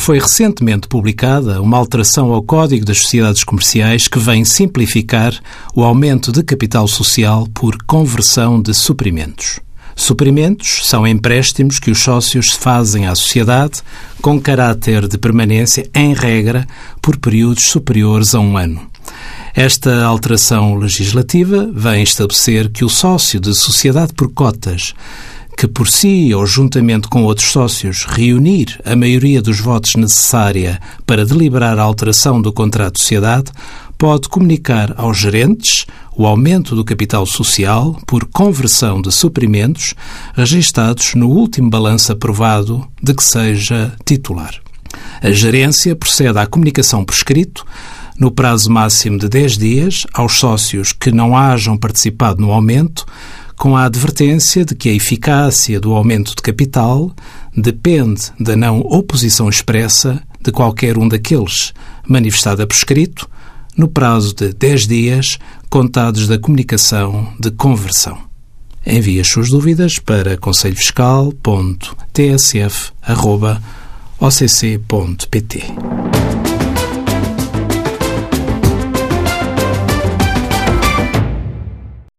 Foi recentemente publicada uma alteração ao Código das Sociedades Comerciais que vem simplificar o aumento de capital social por conversão de suprimentos. Suprimentos são empréstimos que os sócios fazem à sociedade com caráter de permanência, em regra, por períodos superiores a um ano. Esta alteração legislativa vem estabelecer que o sócio de sociedade por cotas que por si ou juntamente com outros sócios reunir a maioria dos votos necessária para deliberar a alteração do contrato de sociedade, pode comunicar aos gerentes o aumento do capital social por conversão de suprimentos registados no último balanço aprovado de que seja titular. A gerência procede à comunicação por escrito no prazo máximo de 10 dias aos sócios que não hajam participado no aumento com a advertência de que a eficácia do aumento de capital depende da não oposição expressa de qualquer um daqueles, manifestada por escrito, no prazo de 10 dias contados da comunicação de conversão. Envie as suas dúvidas para conselhofiscal.tsf.occ.pt.